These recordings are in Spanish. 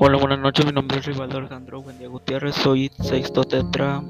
Hola, buenas noches. Mi nombre es Rivaldo Alejandro Buendía Gutiérrez. Soy sexto tetra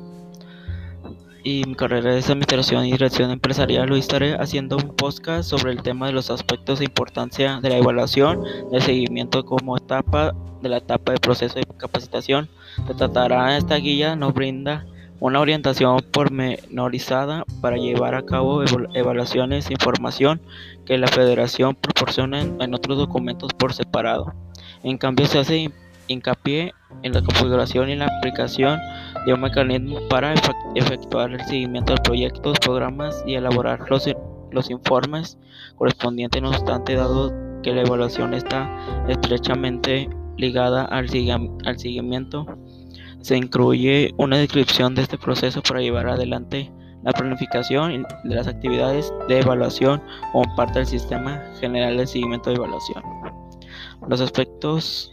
y mi carrera es Administración y Dirección Empresarial. Hoy estaré haciendo un podcast sobre el tema de los aspectos de importancia de la evaluación, del seguimiento como etapa de la etapa de proceso de capacitación. Se tratará esta guía, nos brinda una orientación pormenorizada para llevar a cabo evaluaciones e información que la Federación proporciona en otros documentos por separado. En cambio, se hace hincapié en la configuración y la aplicación de un mecanismo para efectuar el seguimiento de proyectos, programas y elaborar los, los informes correspondientes, no obstante, dado que la evaluación está estrechamente ligada al, al seguimiento, se incluye una descripción de este proceso para llevar adelante la planificación de las actividades de evaluación como parte del sistema general de seguimiento de evaluación. Los aspectos,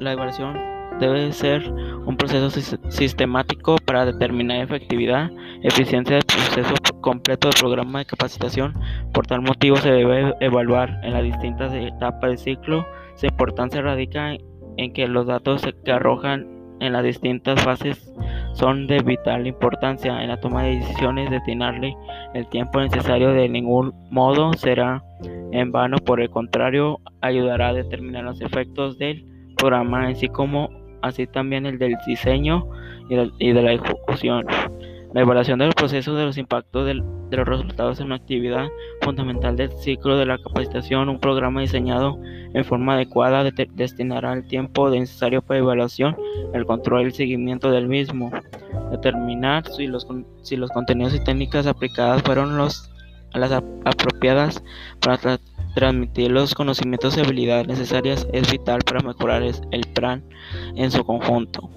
la evaluación debe ser un proceso sistemático para determinar efectividad, eficiencia del proceso completo del programa de capacitación. Por tal motivo se debe evaluar en las distintas etapas del ciclo. Su importancia radica en que los datos que arrojan en las distintas fases son de vital importancia en la toma de decisiones. Destinarle el tiempo necesario de ningún modo será en vano, por el contrario, ayudará a determinar los efectos del programa, así como así también el del diseño y de, la ejecución. La evaluación de los procesos de los impactos de los resultados en una actividad fundamental del ciclo de la capacitación. Un programa diseñado en forma adecuada destinará el tiempo necesario para evaluación, el control y el seguimiento del mismo. Determinar si los, contenidos y técnicas aplicadas fueron los las apropiadas para transmitir los conocimientos y habilidades necesarias es vital para mejorar el plan en su conjunto.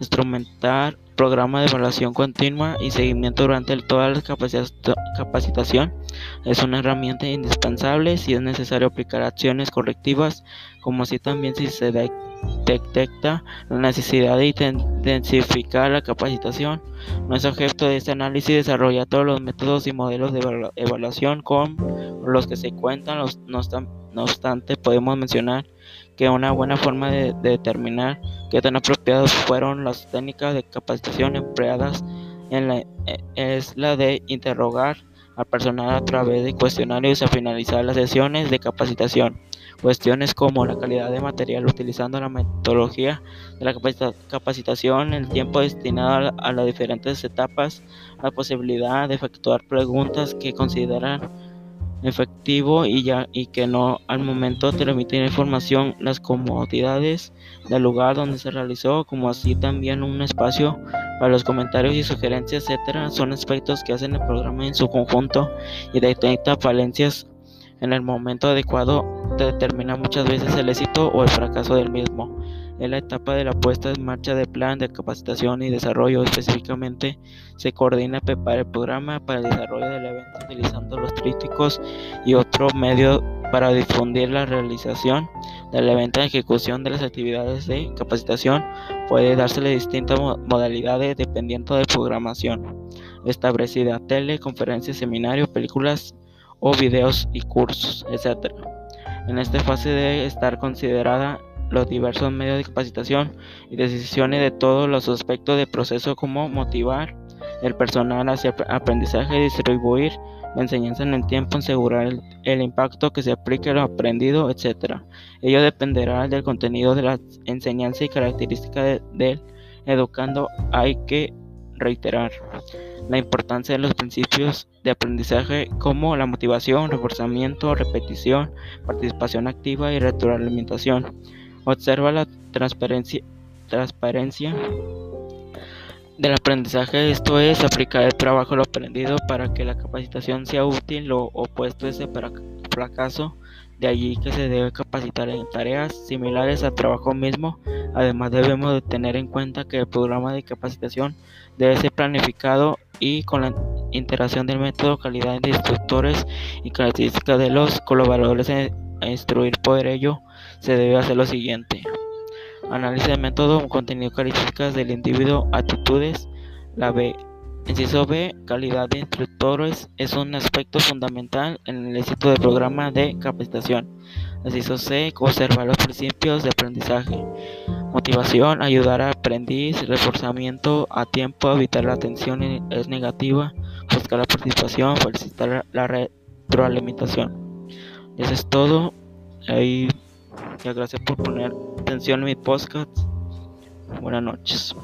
Instrumentar programa de evaluación continua y seguimiento durante toda la capacitación es una herramienta indispensable si es necesario aplicar acciones correctivas, como así también si se detecta la necesidad de intensificar la capacitación. Nuestro objeto de este análisis desarrolla todos los métodos y modelos de evaluación con los que se cuentan, no obstante podemos mencionar que una buena forma de, determinar qué tan apropiadas fueron las técnicas de capacitación empleadas en la, e, es la de interrogar al personal a través de cuestionarios a finalizar las sesiones de capacitación. Cuestiones como la calidad de material utilizando la metodología de la capacitación, el tiempo destinado a las diferentes etapas, la posibilidad de efectuar preguntas que consideran efectivo y ya y que no al momento transmitir información las comodidades del lugar donde se realizó como así también un espacio para los comentarios y sugerencias etcétera son aspectos que hacen el programa en su conjunto y detecta falencias. En el momento adecuado determina muchas veces el éxito o el fracaso del mismo en la etapa de la puesta en marcha del plan de capacitación y desarrollo. Específicamente, se coordina y prepara el programa para el desarrollo del evento utilizando los trípticos y otros medios para difundir la realización del evento en ejecución de las actividades de capacitación. Puede dársele distintas modalidades dependiendo de programación establecida, tele, conferencias, seminarios, películas o videos y cursos, etc. En esta fase debe estar considerada los diversos medios de capacitación y decisiones de todos los aspectos del proceso como motivar el personal hacia aprendizaje, distribuir la enseñanza en el tiempo, asegurar el, impacto que se aplique a lo aprendido, etc. Ello dependerá del contenido de la enseñanza y características del educando. Hay que reiterar la importancia de los principios de aprendizaje como la motivación, reforzamiento, repetición, participación activa y retroalimentación. Observa la transparencia, transparencia del aprendizaje, esto es aplicar el trabajo lo aprendido para que la capacitación sea útil, lo opuesto es el fracaso, de allí que se debe capacitar en tareas similares al trabajo mismo. Además debemos de tener en cuenta que el programa de capacitación debe ser planificado y con la interacción del método, calidad de instructores y características de los colaboradores instruir por ello se debe hacer lo siguiente. Análisis de método, contenido, características del individuo, actitudes, la, Inciso B, calidad de instructores es un aspecto fundamental en el éxito del programa de capacitación. Inciso C, conservar los principios de aprendizaje. Motivación, ayudar al aprendiz, reforzamiento a tiempo, evitar la atención es negativa, buscar la participación, felicitar la retroalimentación. Eso es todo. Ahí, gracias por poner atención en mi podcast. Buenas noches.